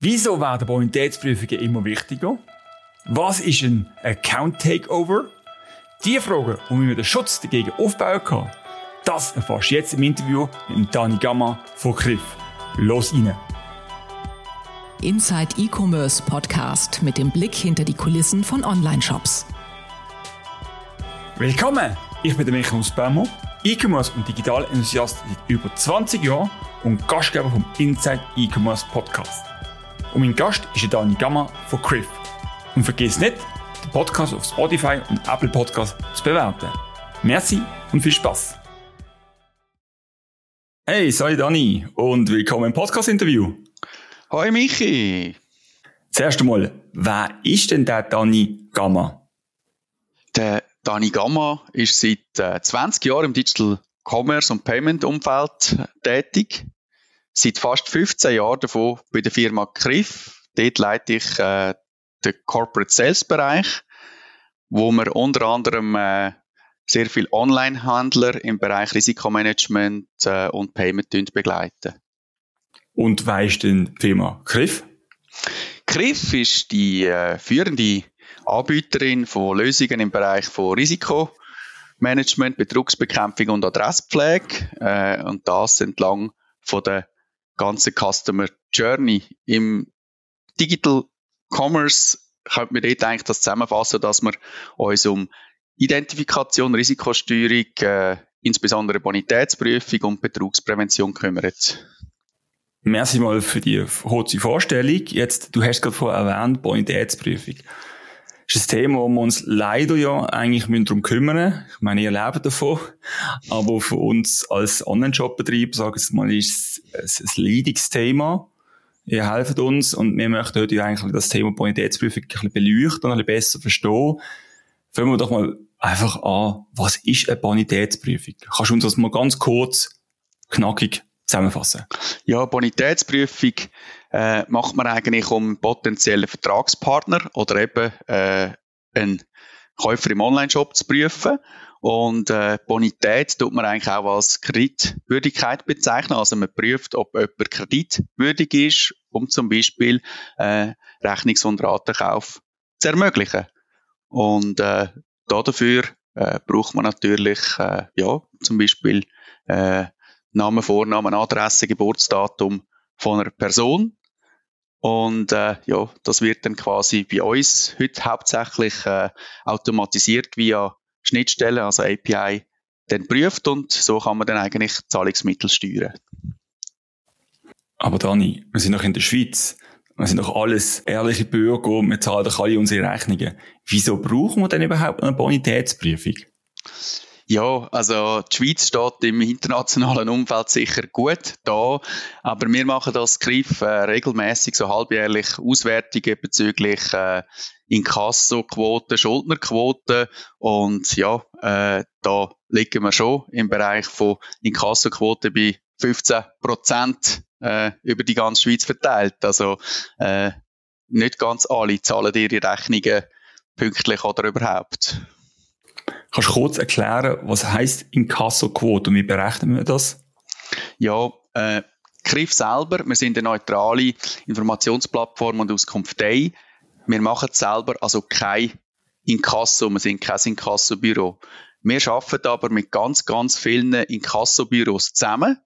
Wieso werden Bonitätsprüfungen immer wichtiger? Was ist ein Account Takeover? Die Fragen, wie man den Schutz dagegen aufbauen kann, das erfährst du jetzt im Interview mit Dani Gamma von Griff. Los rein! Inside E-Commerce Podcast mit dem Blick hinter die Kulissen von Online-Shops. Willkommen! Ich bin der Michael Spammer, E-Commerce und Digital-Enthusiast seit über 20 Jahren und Gastgeber vom Inside E-Commerce Podcast. Und mein Gast ist der Dani Gamma von Criff. Und vergiss nicht, den Podcast auf Spotify und Apple Podcasts zu bewerten. Merci und viel Spaß. Hey, sei Dani und willkommen im Podcast-Interview. Hoi Michi. Zuerst einmal, wer ist denn der Dani Gamma? Der Dani Gamma ist seit äh, 20 Jahren im Digital Commerce und Payment Umfeld tätig seit fast 15 Jahren davon bei der Firma Griff. Dort leite ich äh, den Corporate Sales Bereich, wo wir unter anderem äh, sehr viele Online-Handler im Bereich Risikomanagement äh, und Payment begleiten. Und wer ist denn die Firma Griff? Griff ist die äh, führende Anbieterin von Lösungen im Bereich von Risikomanagement, Betrugsbekämpfung und Adresspflege äh, und das entlang von der ganze Customer Journey. Im Digital Commerce könnte man dort eigentlich das zusammenfassen, dass wir uns um Identifikation, Risikosteuerung, äh, insbesondere Bonitätsprüfung und Betrugsprävention kümmern. Merci mal für die kurze Vorstellung. Jetzt, du hast gerade vorher erwähnt, Bonitätsprüfung ist ein Thema, wir uns leider ja eigentlich darum kümmern Ich meine, ihr lebt davon. Aber für uns als Online-Shop-Betrieb, sage ich mal, ist es ein Leadungsthema. Ihr helft uns und wir möchten heute eigentlich das Thema Bonitätsprüfung ein bisschen beleuchten und ein bisschen besser verstehen. Fangen wir doch mal einfach an, was ist eine Bonitätsprüfung? Kannst du uns das mal ganz kurz, knackig zusammenfassen? Ja, Bonitätsprüfung äh, macht man eigentlich um potenzielle Vertragspartner oder eben äh, einen Käufer im Online-Shop zu prüfen. Und äh, Bonität tut man eigentlich auch als Kreditwürdigkeit bezeichnen. Also man prüft, ob jemand kreditwürdig ist, um zum Beispiel äh, Rechnungs- und Ratenkauf zu ermöglichen. Und äh, dafür äh, braucht man natürlich äh, ja zum Beispiel äh, Name, Vornamen, Adresse, Geburtsdatum von einer Person. Und äh, ja, das wird dann quasi bei uns heute hauptsächlich äh, automatisiert via Schnittstellen, also API, dann prüft und so kann man dann eigentlich Zahlungsmittel steuern. Aber Dani, wir sind noch in der Schweiz. Wir sind doch alles ehrliche Bürger, wir zahlen doch alle unsere Rechnungen. Wieso brauchen wir denn überhaupt eine Bonitätsprüfung? Ja, also die Schweiz steht im internationalen Umfeld sicher gut da, aber wir machen das Griff äh, regelmäßig so halbjährlich Auswertungen bezüglich äh, Inkasso-Quoten, Schuldnerquoten und ja, äh, da liegen wir schon im Bereich von Inkasso-Quoten bei 15 Prozent äh, über die ganze Schweiz verteilt. Also äh, nicht ganz alle zahlen ihre Rechnungen pünktlich oder überhaupt. Kannst du kurz erklären, was heisst Inkasso-Quote und wie berechnen wir das? Ja, äh, Griff selber, wir sind eine neutrale Informationsplattform und Auskunft Day. Wir machen selber, also kein Inkasso, wir sind kein Inkasso-Büro. Wir arbeiten aber mit ganz, ganz vielen Inkasso-Büros zusammen,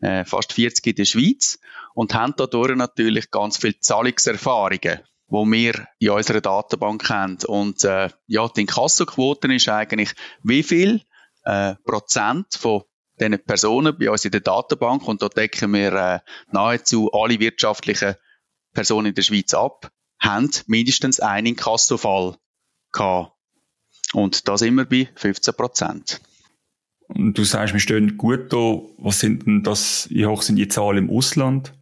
äh, fast 40 in der Schweiz, und haben dadurch natürlich ganz viele Zahlungserfahrungen wo wir in unserer Datenbank haben. Und äh, ja, die Inkassoquote ist eigentlich, wie viel äh, Prozent von diesen Personen bei uns in der Datenbank, und da decken wir äh, nahezu alle wirtschaftlichen Personen in der Schweiz ab, haben mindestens einen Inkassofall gehabt. Und da sind wir bei 15 Prozent. Und du sagst, wir stehen gut da. Was sind denn das, wie hoch sind die Zahlen im Ausland?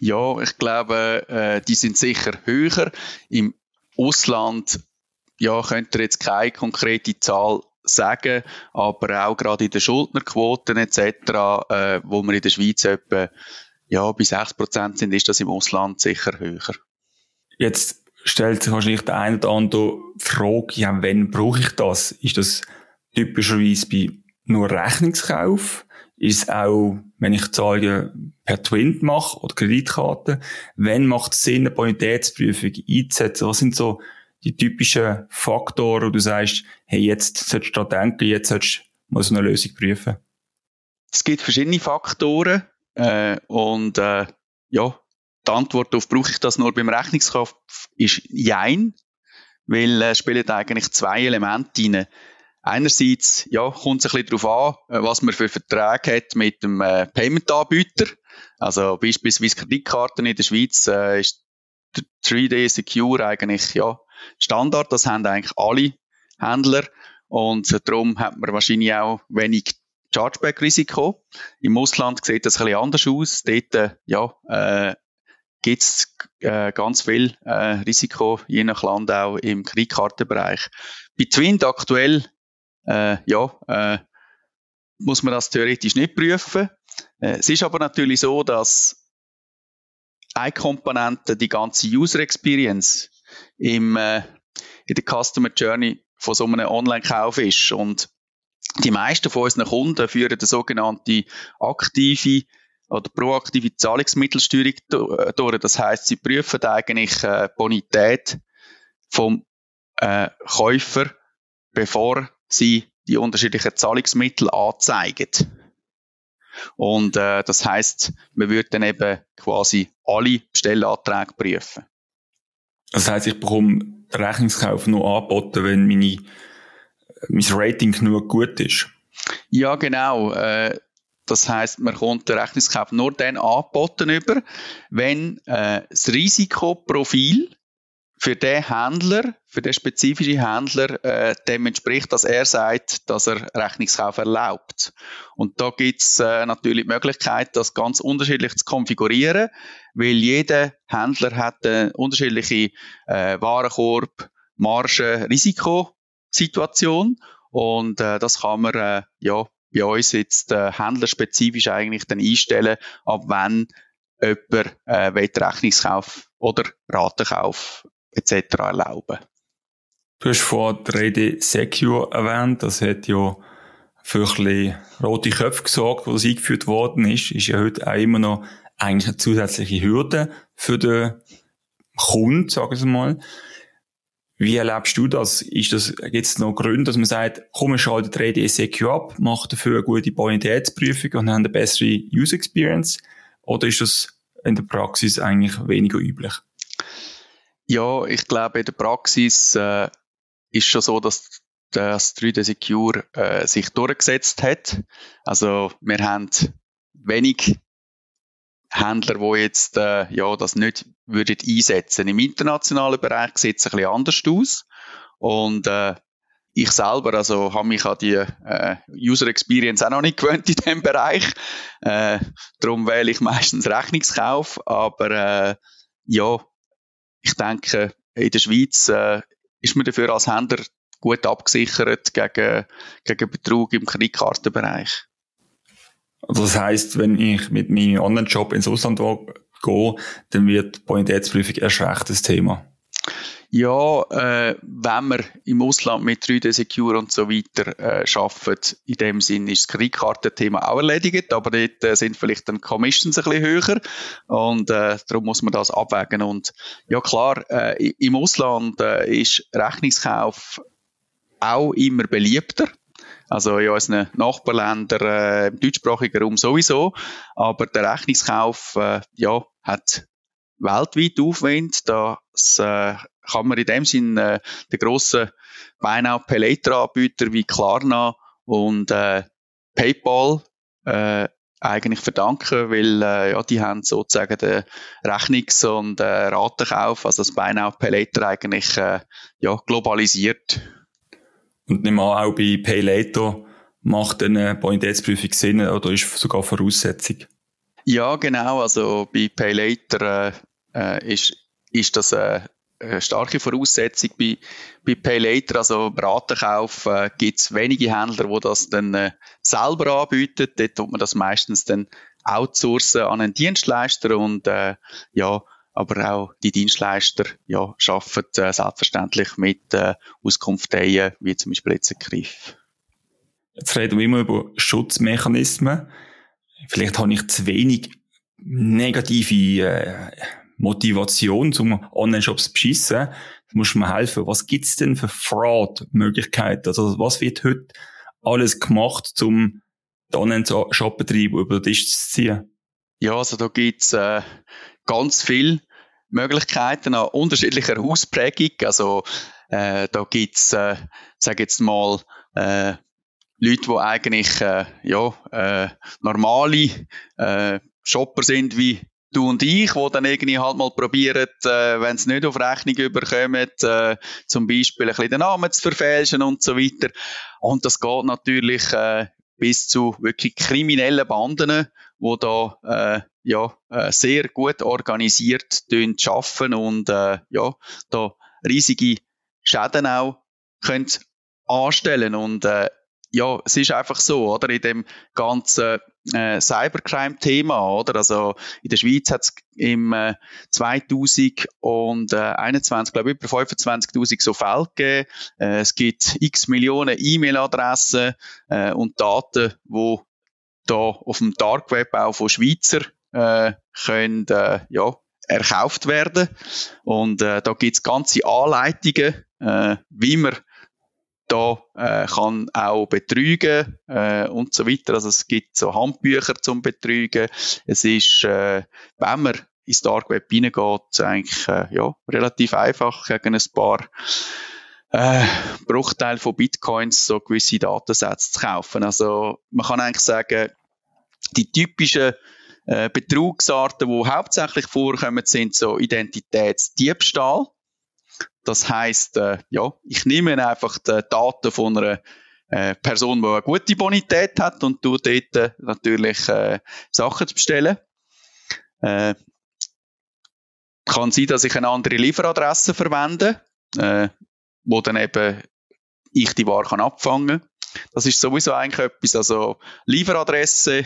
Ja, ich glaube, äh, die sind sicher höher. Im Ausland, ja, könnt ihr jetzt keine konkrete Zahl sagen, aber auch gerade in den Schuldnerquoten etc., äh, wo wir in der Schweiz etwa ja, bei 6% sind, ist das im Ausland sicher höher. Jetzt stellt sich wahrscheinlich der eine oder andere Frage, ja, wann brauche ich das? Ist das typischerweise bei nur Rechnungskauf? Ist auch, wenn ich Zahlungen per Twin mache oder Kreditkarte, wenn macht es Sinn, eine Bonitätsprüfung einzusetzen? Was sind so die typischen Faktoren, wo du sagst, hey, jetzt solltest du da denken, jetzt solltest du mal so eine Lösung prüfen? Es gibt verschiedene Faktoren äh, und äh, ja, die Antwort auf, brauche ich das nur beim Rechnungskauf, ist Jein, weil es äh, spielen eigentlich zwei Elemente rein. Einerseits ja, kommt es ein bisschen darauf an, äh, was man für Verträge hat mit dem äh, Payment-Anbieter. Also beispielsweise Kreditkarten in der Schweiz äh, ist 3D Secure eigentlich ja, Standard. Das haben eigentlich alle Händler. Und darum hat man wahrscheinlich auch wenig Chargeback-Risiko. Im Ausland sieht das ein bisschen anders aus. Dort, äh, ja, äh, gibt es äh, ganz viel äh, Risiko, je nach Land auch im Kreditkartenbereich. Bei Twint aktuell, äh, ja, äh, muss man das theoretisch nicht prüfen. Äh, es ist aber natürlich so, dass eine Komponente die ganze User Experience im, äh, in der Customer Journey von so einem Online-Kauf ist. Und die meisten von unseren Kunden führen eine sogenannte aktive oder proaktive Zahlungsmittelsteuerung äh, durch. Das heißt, sie prüfen eigentlich äh, Bonität vom äh, Käufer, bevor sie die unterschiedlichen Zahlungsmittel anzeigen. Und äh, das heißt, man würde dann eben quasi alle Bestellanträge prüfen. Das heißt, ich bekomme den Rechnungskauf nur angeboten, wenn meine, mein Rating genug gut ist. Ja, genau. Äh, das heißt, man kommt den Rechnungskauf nur dann angeboten über, wenn äh, das Risikoprofil für den Händler, für den spezifischen Händler äh, dem entspricht, dass er sagt, dass er Rechnungskauf erlaubt. Und da gibt's äh, natürlich die Möglichkeit, das ganz unterschiedlich zu konfigurieren, weil jeder Händler hat eine unterschiedliche äh, Warenkorb, Marge, Risikosituation und äh, das kann man äh, ja bei uns jetzt äh, händlerspezifisch eigentlich dann einstellen, ab wann jemand äh, Rechnungskauf oder Ratenkauf etc. erlauben. Du hast vor 3D Secure erwähnt, das hat ja für ein bisschen rote Köpfe gesorgt, wo das eingeführt worden ist, ist ja heute auch immer noch eigentlich eine zusätzliche Hürde für den Kunden, sagen wir mal. Wie erlebst du das? Ist das, gibt es noch Gründe, dass man sagt, komm, wir schalten 3D Secure ab, macht dafür eine gute Bonitätsprüfung und haben eine bessere User Experience? Oder ist das in der Praxis eigentlich weniger üblich? Ja, ich glaube, in der Praxis äh, ist schon so, dass das 3D Secure äh, sich durchgesetzt hat. Also wir haben wenig Händler, die jetzt äh, ja, das nicht würden einsetzen. Im internationalen Bereich sieht es ein bisschen anders aus. Und äh, ich selber, also habe mich an die äh, User Experience auch noch nicht gewöhnt in diesem Bereich. Äh, darum wähle ich meistens Rechnungskauf. Aber äh, ja, ich denke, in der Schweiz äh, ist man dafür als Händler gut abgesichert gegen, gegen Betrug im Kreditkartenbereich. Also das heißt, wenn ich mit meinem Online-Shop ins Ausland gehe, dann wird Bonitätsprüfung erst recht das Thema. Ja, äh, wenn man im Ausland mit 3D Secure und so weiter äh, arbeitet, in dem Sinn ist das Kreditkartenthema auch erledigt, aber dort äh, sind vielleicht dann Commissions ein bisschen höher und äh, darum muss man das abwägen. Und ja klar, äh, im Ausland äh, ist Rechnungskauf auch immer beliebter. Also in unseren Nachbarländern, äh, im deutschsprachigen Raum sowieso. Aber der Rechnungskauf, äh, ja, hat weltweit Aufwind. Das äh, kann man in dem Sinn äh, den grossen Buy Now Pay Later Anbieter wie Klarna und äh, PayPal äh, eigentlich verdanken, weil äh, ja, die haben sozusagen den Rechnungs- und äh, Ratenkauf, also das Buy Now Pay Later eigentlich äh, ja, globalisiert. Und nicht mal auch bei Pay Later macht eine Bonitätsprüfung Sinn oder ist sogar Voraussetzung? Ja, genau. Also bei Pay Later äh, äh ist, ist das äh, eine starke Voraussetzung bei, bei Pay Later, also Ratenkauf, äh, gibt es wenige Händler, die das dann äh, selber anbieten. Dort tut man das meistens dann outsourcen an einen Dienstleister und äh, ja, aber auch die Dienstleister ja, arbeiten äh, selbstverständlich mit äh, Auskunfteien, wie zum Beispiel jetzt ein Griff. Jetzt reden wir immer über Schutzmechanismen. vielleicht habe ich zu wenig negative äh, Motivation, zum Online-Shops beschissen. Musst mir helfen. Was gibt's denn für Fraud-Möglichkeiten? Also, was wird heute alles gemacht, um den Online-Shop-Betrieb über den Tisch zu ziehen? Ja, also da gibt's äh, ganz viele Möglichkeiten an unterschiedlicher Ausprägung. Also äh, da gibt's, äh, sag jetzt mal, äh, Leute, die eigentlich äh, ja, äh, normale äh, Shopper sind wie du und ich, die dann irgendwie halt mal probieren, äh, wenn es nicht auf Rechnung überkommen, äh, zum Beispiel ein bisschen den Namen zu verfälschen und so weiter. Und das geht natürlich äh, bis zu wirklich kriminellen Banden, die da äh, ja, äh, sehr gut organisiert arbeiten und äh, ja, da riesige Schäden auch können anstellen und äh, ja, es ist einfach so, oder? In dem ganzen äh, Cybercrime-Thema, oder? Also in der Schweiz hat es im äh, 2021, glaube ich, über 25.000 so Fälle gegeben. Äh, es gibt x Millionen E-Mail-Adressen äh, und Daten, wo da auf dem Dark Web auch von Schweizer äh, können, äh, ja, erkauft werden. Und äh, da gibt es ganze Anleitungen, äh, wie man da äh, kann auch betrügen äh, und so weiter. Also es gibt so Handbücher zum Betrügen. Es ist, äh, wenn man ins Dark Web hineingeht, eigentlich äh, ja, relativ einfach gegen ein paar äh, Bruchteil von Bitcoins so gewisse Datensätze zu kaufen. Also man kann eigentlich sagen, die typischen äh, Betrugsarten, die hauptsächlich vorkommen, sind so Identitätsdiebstahl. Das heißt, äh, ja, ich nehme einfach die Daten von einer äh, Person, die eine gute Bonität hat und tu dort äh, natürlich äh, Sachen zu bestellen. Äh, kann sein, dass ich eine andere Lieferadresse verwende, äh, wo dann eben ich die Ware kann abfangen das ist sowieso eigentlich etwas, also Lieferadresse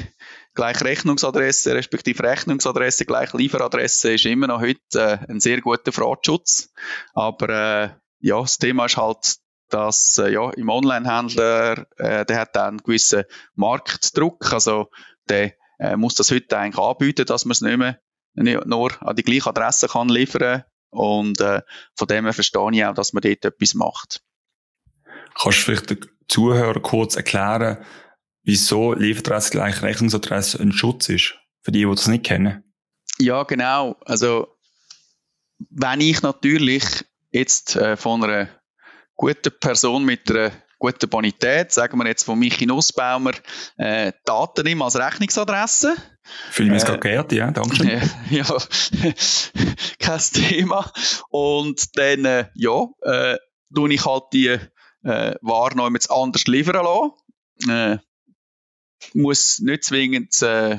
gleich Rechnungsadresse, respektive Rechnungsadresse gleich Lieferadresse ist immer noch heute äh, ein sehr guter Fraudschutz. Aber äh, ja, das Thema ist halt, dass äh, ja, im Onlinehändler, äh, der hat einen gewissen Marktdruck, also der äh, muss das heute eigentlich anbieten, dass man es nicht mehr nicht nur an die gleiche Adresse kann liefern und äh, von dem her verstehe ich auch, dass man dort etwas macht. Kannst du vielleicht den Zuhörern kurz erklären, wieso Lieferadresse gleich Rechnungsadresse ein Schutz ist? Für die, die das nicht kennen. Ja, genau. Also, wenn ich natürlich jetzt äh, von einer guten Person mit einer guten Bonität, sagen wir jetzt von Michi Nussbaumer, äh, Daten nehme als Rechnungsadresse. Fühle mich äh, geehrt, ja, danke schön. Äh, ja, kein Thema. Und dann, äh, ja, äh, tue ich halt die äh, jemand anders liefern lassen. Äh, muss nicht zwingend äh,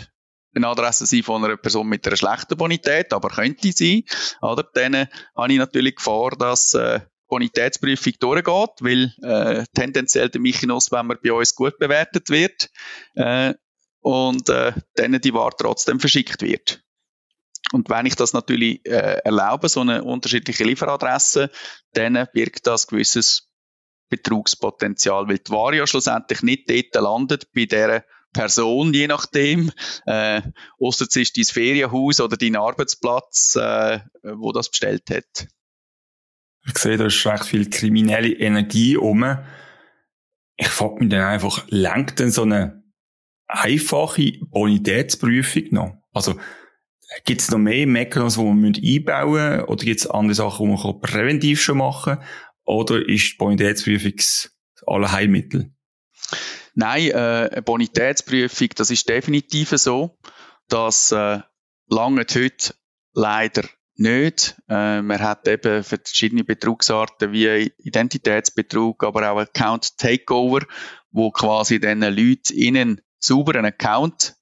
eine Adresse sein von einer Person mit einer schlechten Bonität, aber könnte sein. Oder? Dann äh, habe ich natürlich Gefahr, dass äh, Bonitätsprüfung durchgeht, weil äh, tendenziell der Michinos, wenn man bei uns gut bewertet wird, äh, und äh, dann die Ware trotzdem verschickt wird. Und wenn ich das natürlich äh, erlaube, so eine unterschiedliche Lieferadresse, dann birgt das gewisses Betrugspotenzial, weil die Ware ja schlussendlich nicht dort landet, bei der Person, je nachdem, äh, ausser es ist dein Ferienhaus oder dein Arbeitsplatz, äh, wo das bestellt hat. Ich sehe, da ist recht viel kriminelle Energie um. Ich frage mich dann einfach, lenkt denn so eine einfache Bonitätsprüfung noch? Also, gibt es noch mehr Mechanismen, die man einbauen müssen? Oder gibt es andere Sachen, die man präventiv schon machen kann? Oder ist Bonitätsprüfung das Allerheilmittel? Nein, äh, eine Bonitätsprüfung, das ist definitiv so, dass äh, lange heute leider nicht. Äh, man hat eben verschiedene Betrugsarten wie Identitätsbetrug, aber auch Account Takeover, wo quasi den Leuten in einen sauberen Account,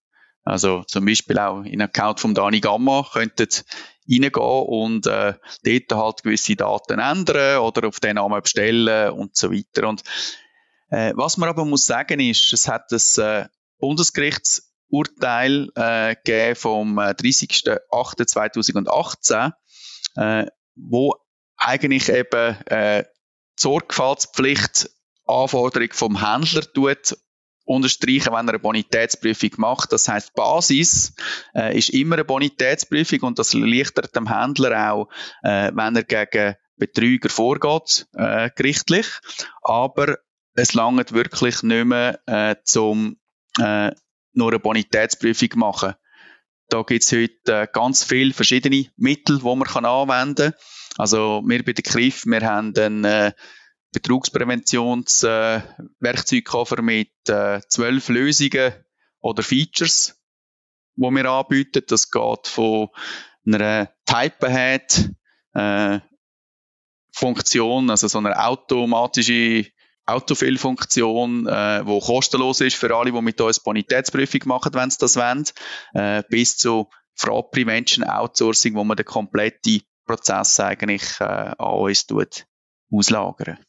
also zum Beispiel auch in Account von Dani Gamma, könnten reingehen und äh, dort halt gewisse Daten ändern oder auf den Namen bestellen und so weiter. Und äh, was man aber muss sagen ist, es hat das äh, Bundesgerichtsurteil äh, vom 30.08.2018, äh, äh, wo eigentlich eben äh, die Sorgfaltspflicht Anforderung vom Händler tut unterstreichen, wenn er eine Bonitätsprüfung macht. Das heißt, Basis äh, ist immer eine Bonitätsprüfung und das erleichtert dem Händler auch, äh, wenn er gegen Betrüger vorgeht, äh, gerichtlich. Aber es langt wirklich nicht mehr, äh, zum äh, nur eine Bonitätsprüfung machen. Da gibt es heute äh, ganz viele verschiedene Mittel, die man kann anwenden kann. Also wir bei der KRIF, wir haben einen Betrugspräventionswerkzeugkoffer mit äh, zwölf Lösungen oder Features, wo wir anbieten. Das geht von einer Type-Ahead äh, Funktion, also so eine automatische Autofill-Funktion, äh, wo kostenlos ist für alle, die mit uns Bonitätsprüfung machen, wenn sie das wollen, äh, bis zu Fraud Prevention Outsourcing, wo man den kompletten Prozess eigentlich äh, an uns tut, auslagern.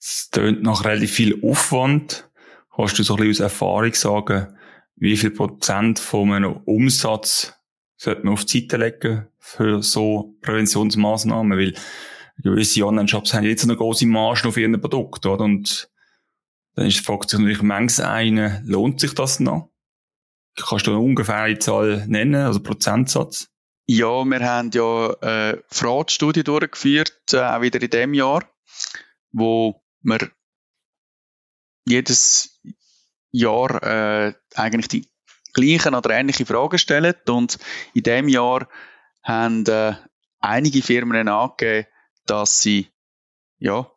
Es tönt nach relativ viel Aufwand. Kannst du so ein bisschen aus Erfahrung sagen, wie viel Prozent von einem Umsatz sollte man auf die Seite legen für so Präventionsmaßnahmen? Weil gewisse Online-Shops haben jetzt eine große Marge auf ihren Produkt, oder? Und dann fragt sich natürlich manches eine, lohnt sich das noch? Kannst du eine ungefähre Zahl nennen, also Prozentsatz? Ja, wir haben ja eine Fraudstudie durchgeführt, äh, auch wieder in dem Jahr, wo wir jedes Jahr äh, eigentlich die gleichen oder ähnliche Fragen stellen. Und in dem Jahr haben äh, einige Firmen angegeben, dass sie ja,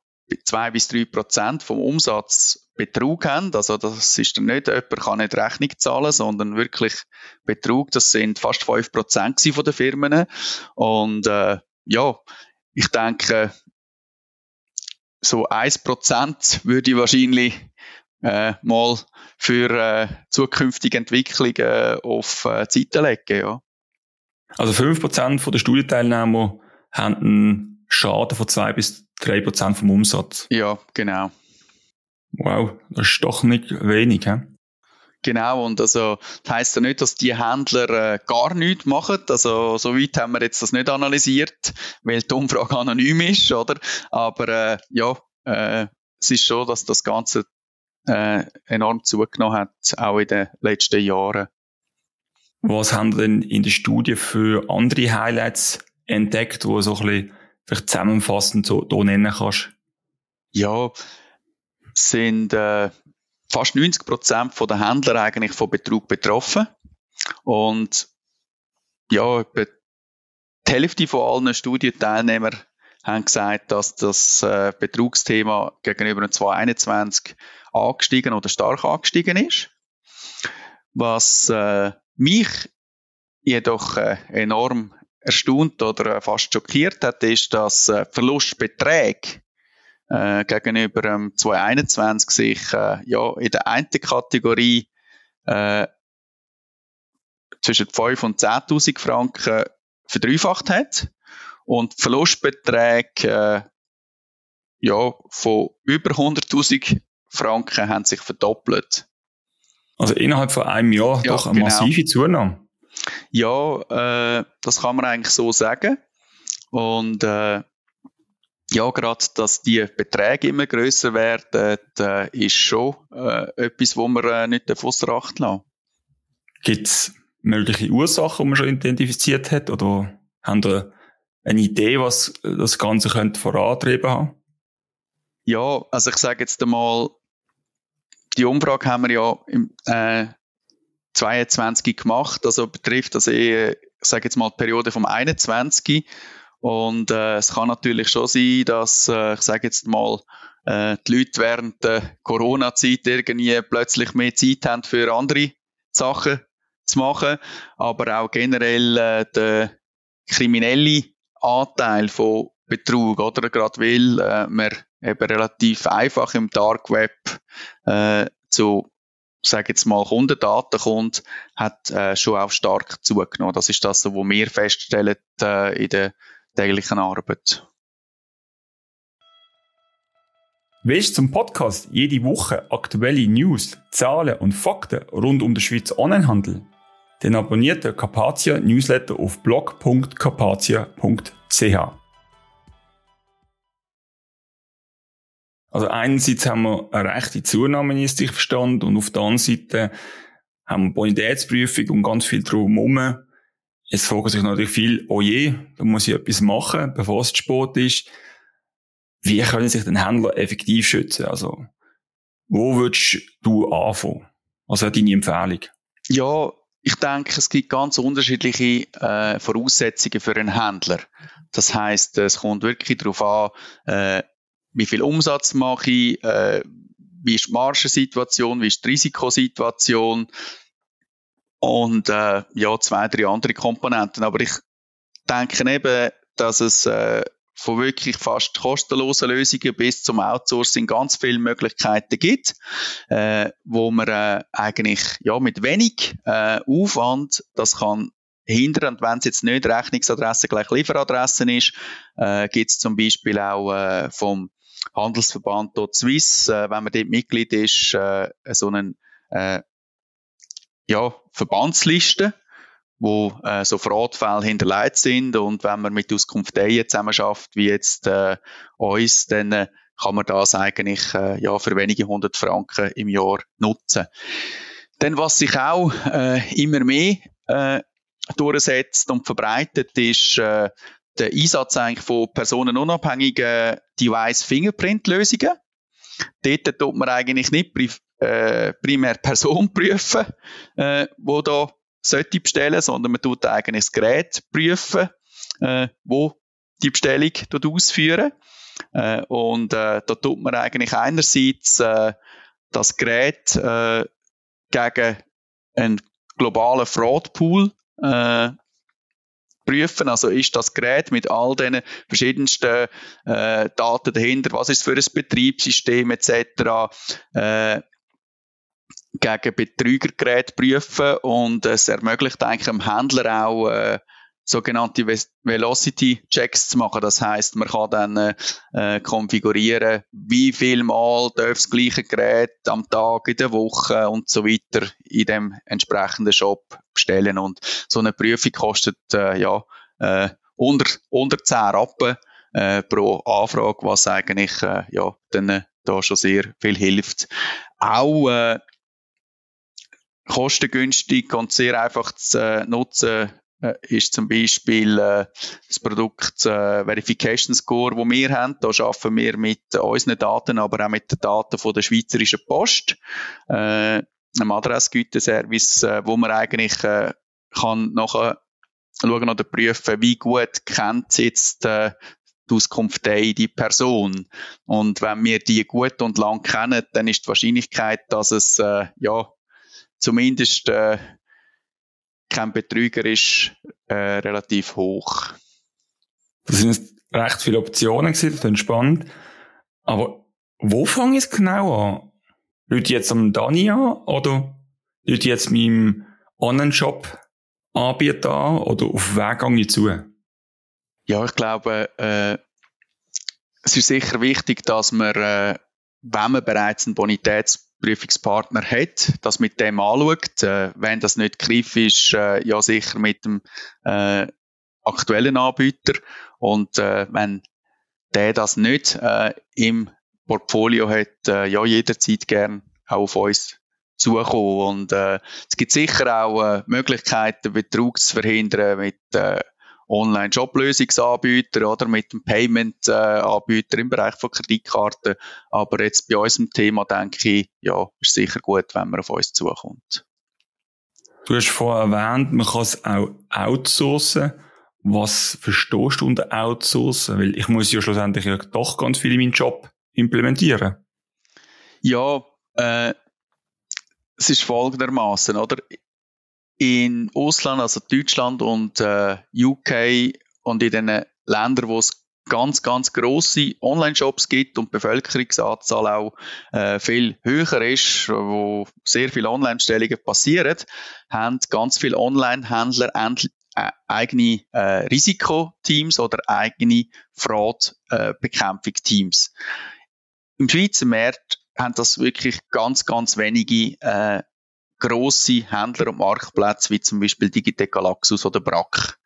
zwei bis drei Prozent vom Umsatz Betrug haben. Also das ist dann nicht, jemand kann nicht Rechnung zahlen, sondern wirklich Betrug. Das sind fast fünf Prozent den Firmen. Und äh, ja, ich denke, so eins Prozent würde ich wahrscheinlich äh, mal für äh, zukünftige Entwicklungen auf äh, die Seite legen. Ja. Also fünf Prozent der Studienteilnehmer haben einen Schaden von zwei bis drei Prozent vom Umsatz. Ja, genau. Wow, das ist doch nicht wenig, hä? Genau, und also, das heisst ja nicht, dass die Händler äh, gar nichts machen. Also, so weit haben wir jetzt das nicht analysiert, weil die Umfrage anonym ist, oder? Aber, äh, ja, äh, es ist schon, dass das Ganze äh, enorm zugenommen hat, auch in den letzten Jahren. Was haben denn in der Studie für andere Highlights entdeckt, wo so ein bisschen vielleicht zusammenfassend so hier nennen kannst? Ja, sind äh, fast 90 Prozent der Händler eigentlich von Betrug betroffen. Und ja, etwa die Hälfte von allen Studienteilnehmern haben gesagt, dass das äh, Betrugsthema gegenüber dem 2021 angestiegen oder stark angestiegen ist. Was äh, mich jedoch äh, enorm erstaunt oder äh, fast schockiert hat, ist, dass äh, Verlustbeträge äh, gegenüber ähm, 2021 sich äh, ja in der einen Kategorie äh, zwischen 5 und 10.000 Franken verdreifacht hat und Verlustbeträge äh, ja, von über 100.000 Franken haben sich verdoppelt. Also innerhalb von einem Jahr ja, doch eine genau. massive Zunahme. Ja, äh, das kann man eigentlich so sagen. Und äh, ja, gerade, dass die Beträge immer größer werden, äh, ist schon äh, etwas, wo man äh, nicht ausser Acht lassen. Gibt es mögliche Ursachen, die man schon identifiziert hat? Oder haben Sie eine Idee, was das Ganze könnte vorantrieben haben? Ja, also ich sage jetzt einmal, die Umfrage haben wir ja im äh, 22 gemacht, also betrifft das eh, ich sage jetzt mal die Periode vom 21 und äh, es kann natürlich schon sein, dass, äh, ich sage jetzt mal, äh, die Leute während der Corona-Zeit irgendwie plötzlich mehr Zeit haben für andere Sachen zu machen, aber auch generell äh, der kriminelle Anteil von Betrug, oder? Gerade weil äh, man eben relativ einfach im Dark Web äh, zu sage jetzt mal, Kundendaten kommt, hat äh, schon auch stark zugenommen. Das ist das, was wir feststellen äh, in der täglichen Arbeit. Willst du zum Podcast jede Woche aktuelle News, Zahlen und Fakten rund um den Schweizer Onlinehandel? Dann abonniert den Carpathia Newsletter auf blog.carpathia.ch. Also einerseits haben wir eine rechte Zunahme, ist ich verstanden, und auf der anderen Seite haben wir Bonitätsprüfung und ganz viel drumherum. Jetzt fragen sich natürlich viel, oh je, da muss ich etwas machen, bevor es zu spät ist. Wie können sich den Händler effektiv schützen? Also, wo würdest du anfangen? Also deine Empfehlung? Ja, ich denke, es gibt ganz unterschiedliche äh, Voraussetzungen für einen Händler. Das heißt, es kommt wirklich darauf an, äh, wie viel Umsatz mache ich, äh, wie ist die Margensituation, wie ist die Risikosituation und äh, ja, zwei, drei andere Komponenten. Aber ich denke eben, dass es äh, von wirklich fast kostenlosen Lösungen bis zum Outsourcing ganz viele Möglichkeiten gibt, äh, wo man äh, eigentlich ja mit wenig äh, Aufwand das kann hindern. Und wenn es jetzt nicht Rechnungsadresse gleich Lieferadressen ist, äh, gibt es zum Beispiel auch äh, vom Handelsverband dort Swiss, äh, wenn man dort Mitglied ist, äh, so einen äh, ja, Verbandsliste, wo äh, so Fraudfälle hinterlegt sind und wenn man mit Auskunft zusammen schafft, wie jetzt äh, uns, dann äh, kann man das eigentlich äh, ja für wenige hundert Franken im Jahr nutzen. Dann was sich auch äh, immer mehr äh, durchsetzt und verbreitet, ist äh, der Einsatz eigentlich von personenunabhängigen Device-Fingerprint-Lösungen. Dort tut man eigentlich nicht äh, primär Person prüfen, äh, wo da sollte bestellen, sondern man tut eigentlich das Gerät prüfen, äh, wo die Bestellung dort ausführen. Äh, und äh, da tut man eigentlich einerseits äh, das Gerät äh, gegen einen globalen Fraudpool äh, prüfen. Also ist das Gerät mit all den verschiedensten äh, Daten dahinter, was ist für ein Betriebssystem etc. Äh, gegen Betrügergeräte prüfen und es ermöglicht eigentlich dem Händler auch äh, sogenannte Velocity Checks zu machen. Das heißt, man kann dann äh, konfigurieren, wie viel Mal darf das gleiche Gerät am Tag, in der Woche und so weiter in dem entsprechenden Shop bestellen. Und so eine Prüfung kostet äh, ja äh, unter, unter 10 Rappen äh, pro Anfrage, was eigentlich äh, ja dann äh, da schon sehr viel hilft. Auch äh, kostengünstig und sehr einfach zu äh, nutzen äh, ist zum Beispiel äh, das Produkt äh, Verification Score, wo wir haben. Da arbeiten wir mit unseren Daten, aber auch mit den Daten von der Schweizerischen Post, äh, einem Adressgüterservice, äh, wo man eigentlich äh, kann nachher schauen oder prüfen, wie gut kennt jetzt äh, die Auskunft die Person. Und wenn wir die gut und lang kennen, dann ist die Wahrscheinlichkeit, dass es äh, ja zumindest äh, kein Betrüger ist, äh, relativ hoch. Das sind recht viele Optionen gewesen, das ist spannend. Aber wo fange ich genau an? Leute jetzt am Dani an oder Leute jetzt meinem Online-Shop Anbieter an oder auf wen gehe ich zu? Ja, ich glaube, äh, es ist sicher wichtig, dass man, äh, wenn man bereits einen Bonitäts Prüfungspartner hat, das mit dem anschaut. Äh, wenn das nicht griff ist, äh, ja sicher mit dem äh, aktuellen Anbieter. Und äh, wenn der das nicht äh, im Portfolio hat, äh, ja jederzeit gern auch auf uns zukommen. Und es gibt sicher auch Möglichkeiten, Betrug zu verhindern mit Online-Joblösungsanbieter oder mit dem Payment-Anbieter im Bereich von Kreditkarten. Aber jetzt bei unserem Thema denke ich, ja, ist sicher gut, wenn man auf uns zukommt. Du hast vorhin erwähnt, man kann es auch outsourcen. Was verstehst du unter outsourcen? Weil ich muss ja schlussendlich ja doch ganz viel in meinen Job implementieren. Ja, äh, es ist folgendermaßen, oder? In Ausland, also Deutschland und äh, UK und in den Ländern, wo es ganz, ganz grosse Online-Shops gibt und die Bevölkerungsanzahl auch äh, viel höher ist, wo sehr viele Online-Stellungen passieren, haben ganz viele Online-Händler äh, eigene äh, Risikoteams oder eigene Fraud-Bekämpfungsteams. Äh, Im Schweizer Markt haben das wirklich ganz, ganz wenige äh, grosse Händler und Marktplätze, wie zum Beispiel Digitec Galaxus oder Brack.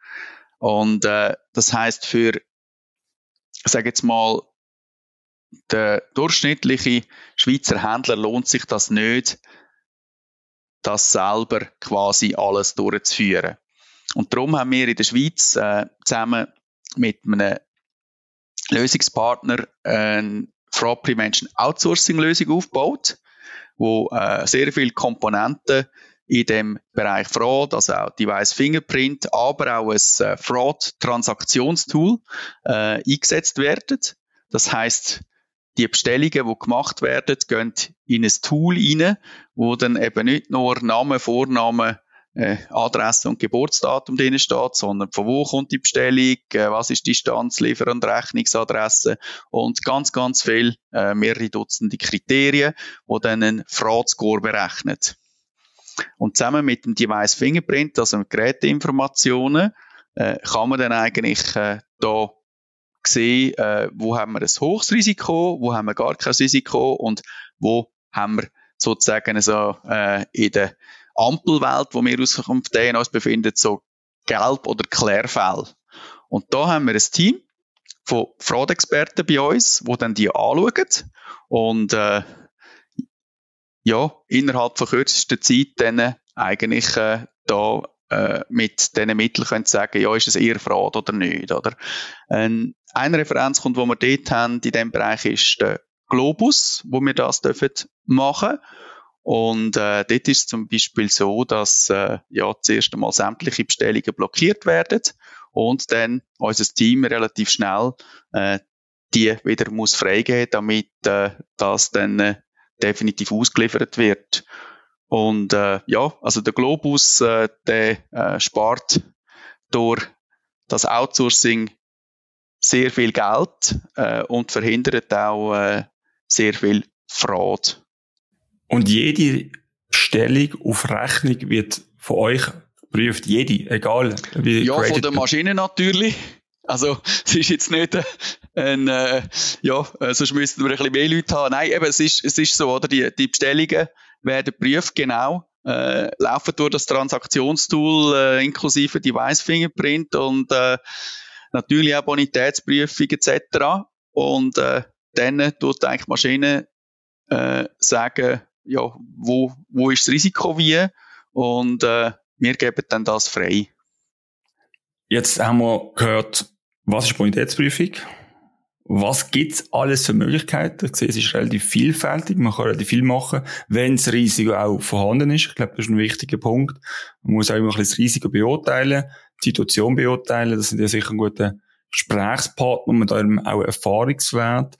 Und äh, das heißt für, sage jetzt mal, der durchschnittliche Schweizer Händler lohnt sich das nicht, das selber quasi alles durchzuführen. Und darum haben wir in der Schweiz äh, zusammen mit einem Lösungspartner eine Fraud Prevention Outsourcing Lösung aufgebaut, wo äh, sehr viele Komponenten in dem Bereich Fraud, also auch Device Fingerprint, aber auch ein äh, Fraud Transaktionstool äh, eingesetzt werden. Das heißt, die Bestellungen, die gemacht werden, gehen in ein Tool rein, wo dann eben nicht nur Name, Vorname, äh, Adresse und Geburtsdatum drin steht, sondern von wo kommt die Bestellung, äh, was ist die Distanz, und Rechnungsadresse und ganz, ganz viel, äh, mehrere Dutzende Kriterien, wo dann einen Fraud-Score berechnet. Und zusammen mit dem Device Fingerprint, also mit Geräteinformationen, kann man dann eigentlich äh, da sehen, wo haben wir ein hohes Risiko, wo haben wir gar kein Risiko und wo haben wir sozusagen so in der Ampelwelt, wo wir uns auf DNA uns befinden, so Gelb- oder Klärfälle. Und da haben wir ein Team von Fraudexperten bei uns, die dann die anschauen und äh, ja, innerhalb von kürzester Zeit dann eigentlich äh, da äh, mit diesen Mitteln können sagen, ja, ist es eher Fraud oder nicht, oder? Ähm, ein Referenzkunde, wo wir dort haben in diesem Bereich, ist der Globus, wo wir das dürfen machen und äh, dort ist zum Beispiel so, dass äh, ja zuerst einmal sämtliche Bestellungen blockiert werden und dann unser Team relativ schnell äh, die wieder muss freigeben, damit äh, das dann äh, definitiv ausgeliefert wird. Und äh, ja, also der Globus, äh, der äh, spart durch das Outsourcing sehr viel Geld äh, und verhindert auch äh, sehr viel Fraud. Und jede Stellung auf Rechnung wird von euch prüft, jede, egal wie Ja, von der Maschine natürlich. Also, es ist jetzt nicht ein, äh, ja, äh, sonst müssten wir ein bisschen mehr Leute haben. Nein, eben, es ist, es ist so, oder? Die, die Bestellungen werden geprüft, genau, äh, laufen durch das Transaktionstool, äh, inklusive Device Fingerprint und, äh, natürlich auch Bonitätsprüfung etc. Und, äh, dann tut eigentlich Maschine, äh, sagen, ja, wo, wo ist das Risiko wie und, äh, wir geben dann das frei. Jetzt haben wir gehört, was ist Bonitätsprüfung? Was gibt's alles für Möglichkeiten? Ich sehe, es ist relativ vielfältig. Man kann relativ viel machen, wenn das Risiko auch vorhanden ist. Ich glaube, das ist ein wichtiger Punkt. Man muss auch immer ein bisschen das Risiko beurteilen, die Situation beurteilen. Das sind ja sicher ein guter Gesprächspartner, da eben auch Erfahrungswert.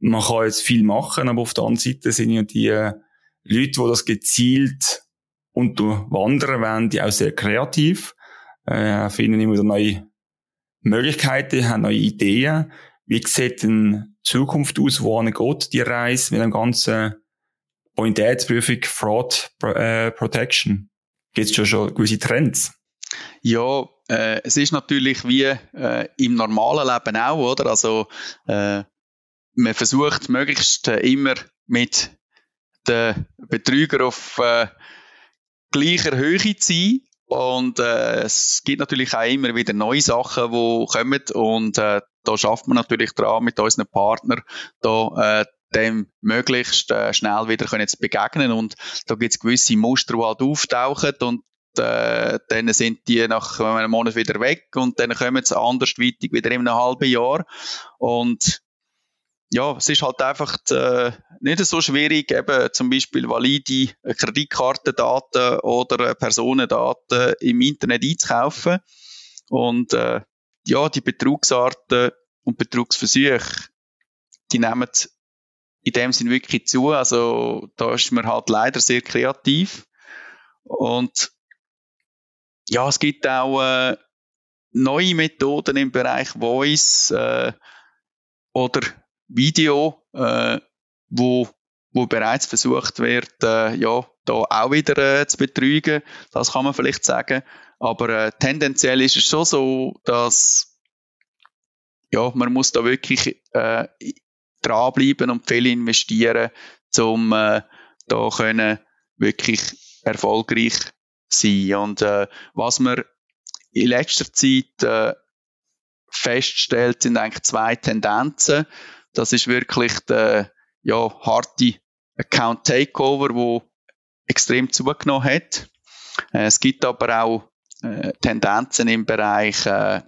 Man kann jetzt viel machen, aber auf der anderen Seite sind ja die Leute, die das gezielt unterwandern wollen, die auch sehr kreativ, äh, finden immer wieder neue Möglichkeiten, haben neue Ideen. Wie sieht denn Zukunft aus? Wohin geht die Reise mit dem ganzen Bonitätsprüfung, Fraud äh, Protection? Gibt es schon, schon gewisse Trends? Ja, äh, es ist natürlich wie äh, im normalen Leben auch, oder? Also äh, man versucht möglichst äh, immer mit den Betrüger auf äh, gleicher Höhe zu. Und äh, es gibt natürlich auch immer wieder neue Sachen, die kommen. Und äh, da schafft man natürlich dran, mit unseren Partnern da äh, dem möglichst äh, schnell wieder können zu begegnen. Und da gibt es gewisse Muster, die halt auftauchen und äh, dann sind die nach einem Monat wieder weg und dann kommen sie andersweitig wieder in einem halben Jahr. Und ja, es ist halt einfach äh, nicht so schwierig, eben zum Beispiel valide Kreditkartendaten oder Personendaten im Internet einzukaufen. Und äh, ja, die Betrugsarten und Betrugsversuche, die nehmen in dem Sinn wirklich zu. Also da ist man halt leider sehr kreativ. Und ja, es gibt auch äh, neue Methoden im Bereich Voice äh, oder Video, äh, wo, wo bereits versucht wird, äh, ja, da auch wieder äh, zu betrügen. Das kann man vielleicht sagen. Aber äh, tendenziell ist es schon so, dass ja, man muss da wirklich äh, dranbleiben und viel investieren, um äh, da können wirklich erfolgreich sein. Und äh, was man in letzter Zeit äh, feststellt, sind eigentlich zwei Tendenzen. Das ist wirklich der ja, harte Account Takeover, wo extrem zugenommen hat. Äh, es gibt aber auch äh, Tendenzen im Bereich äh,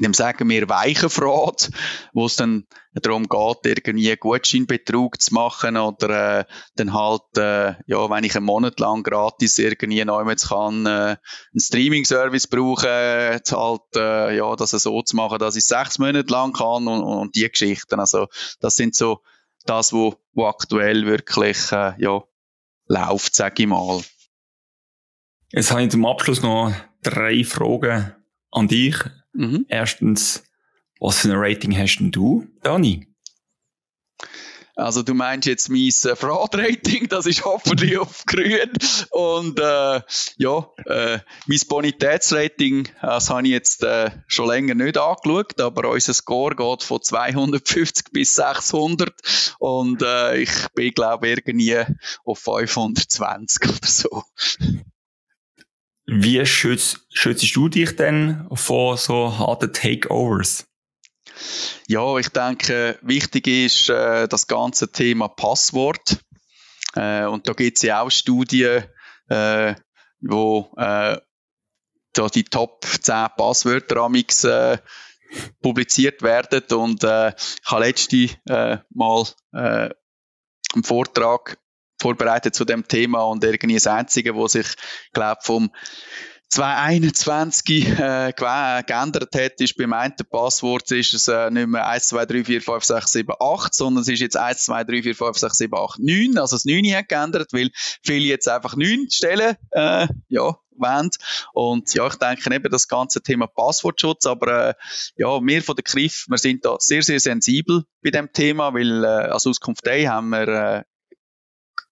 dem sagen wir weichen Fraud, wo es dann darum geht, irgendwie Gutscheinbetrug zu machen oder äh, dann halt, äh, ja, wenn ich einen Monat lang gratis irgendwie neu kann, äh, einen Streaming-Service brauchen, äh, halt, äh, ja, das so zu machen, dass ich sechs Monate lang kann und, und die Geschichten. Also, das sind so das, wo, wo aktuell wirklich, äh, ja, läuft, sage ich mal. Jetzt habe ich zum Abschluss noch drei Fragen an dich. Mhm. Erstens, was für ein Rating hast denn du, Dani? Also du meinst jetzt mein äh, Fraud-Rating, das ist hoffentlich auf grün. Und äh, ja, äh, mein Bonitätsrating, das habe ich jetzt äh, schon länger nicht angeschaut, aber unser Score geht von 250 bis 600 und äh, ich bin glaube irgendwie auf 520 oder so. Wie schützt, schützt du dich denn vor so harten Takeovers? Ja, ich denke, wichtig ist äh, das ganze Thema Passwort. Äh, und da gibt es ja auch Studien, äh, wo äh, da die Top 10 Passwörter amix äh, publiziert werden. Und äh, ich habe letzte äh, Mal äh, einen Vortrag vorbereitet zu dem Thema und irgendwie das Einzige, wo sich, glaube vom 2021 äh, geändert hat, ist beim einen Passwort ist es äh, nicht mehr 1, 2, 3, 4, 5, 6, 7, 8, sondern es ist jetzt 1, 2, 3, 4, 5, 6, 7, 8, 9. Also das 9 hat geändert, weil viele jetzt einfach 9 stellen, äh, ja, wollen. Und ja, ich denke eben das ganze Thema Passwortschutz, aber äh, ja, wir von der KRIF, wir sind da sehr, sehr sensibel bei dem Thema, weil äh, als Auskunft haben wir äh,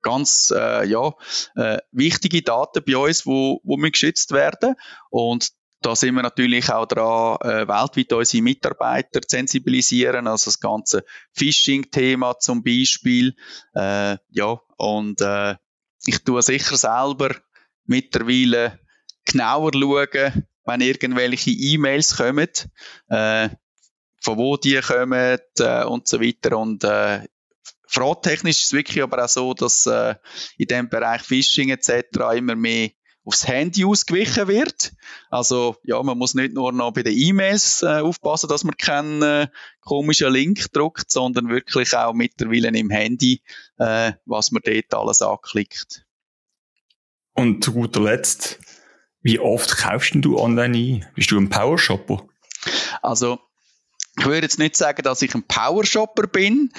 ganz äh, ja, äh, wichtige Daten bei uns, wo, wo wir geschützt werden. Und da sind wir natürlich auch dran, äh, weltweit unsere Mitarbeiter zu sensibilisieren, also das ganze Phishing-Thema zum Beispiel. Äh, ja, und äh, ich tue sicher selber mittlerweile genauer schauen, wenn irgendwelche E-Mails kommen, äh, von wo die kommen äh, und so weiter. Und äh, Fraudtechnisch ist es wirklich aber auch so, dass äh, in dem Bereich Phishing etc. immer mehr aufs Handy ausgewichen wird. Also ja, man muss nicht nur noch bei den E-Mails äh, aufpassen, dass man keinen äh, komischen Link druckt, sondern wirklich auch mittlerweile im Handy, äh, was man dort alles anklickt. Und zu guter Letzt, wie oft kaufst du online ein? Bist du ein Powershopper? Also ich würde jetzt nicht sagen, dass ich ein Powershopper bin.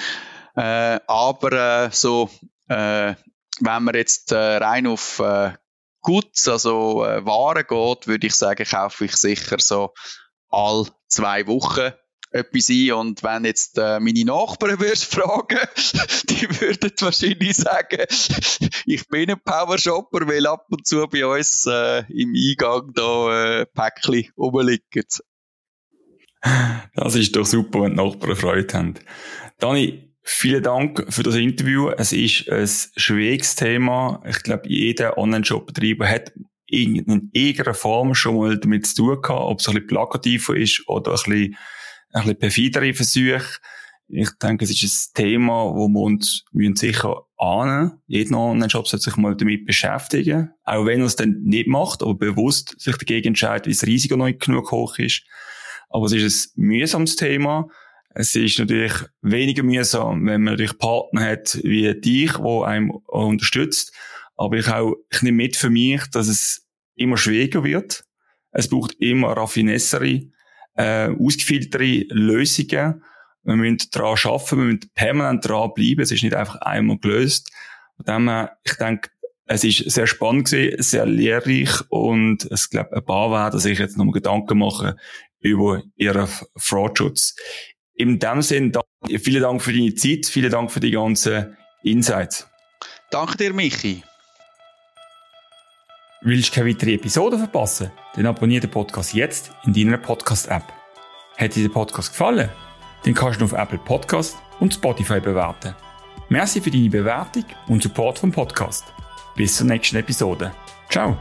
Äh, aber äh, so, äh, wenn man jetzt äh, rein auf äh, Goods, also äh, Waren geht, würde ich sagen, kaufe ich sicher so all zwei Wochen etwas ein. Und wenn jetzt äh, meine Nachbarn würdest fragen, die würden wahrscheinlich sagen, ich bin ein Powershopper, weil ab und zu bei uns äh, im Eingang da äh, Päckchen rumliegen. Das ist doch super, wenn die Nachbarn Freude haben. Dani, Vielen Dank für das Interview. Es ist ein schwieriges Thema. Ich glaube, jeder Online-Shop-Betreiber hat in irgendeiner Form schon mal damit zu tun gehabt, ob es ein bisschen plakativ ist oder ein bisschen, ein bisschen perfidere Versuche. Ich denke, es ist ein Thema, wo wir uns müssen sicher ahnen. Jeder Online-Shop sollte sich mal damit beschäftigen. Auch wenn er es dann nicht macht, aber bewusst sich dagegen entscheidet, weil das Risiko noch nicht genug hoch ist. Aber es ist ein mühsames Thema. Es ist natürlich weniger mühsam, wenn man natürlich Partner hat wie dich, wo einem unterstützt. Aber ich auch, ich nehme mit für mich, dass es immer schwieriger wird. Es braucht immer raffinessere, äh, ausgefilterte Lösungen. Wir müssen daran arbeiten, wir müssen permanent dran bleiben. Es ist nicht einfach einmal gelöst. Von dem her, ich denke, es ist sehr spannend gewesen, sehr lehrreich und es glaube ein paar werden sich jetzt nochmal Gedanken machen über ihren Fraudschutz in dem Sinn, vielen Dank für deine Zeit, vielen Dank für die ganzen Insights. Danke dir, Michi. Willst du keine weitere Episode verpassen? Dann abonniere den Podcast jetzt in deiner Podcast-App. Hat dir der Podcast gefallen? Dann kannst du ihn auf Apple Podcast und Spotify bewerten. Merci für deine Bewertung und Support vom Podcast. Bis zur nächsten Episode. Ciao.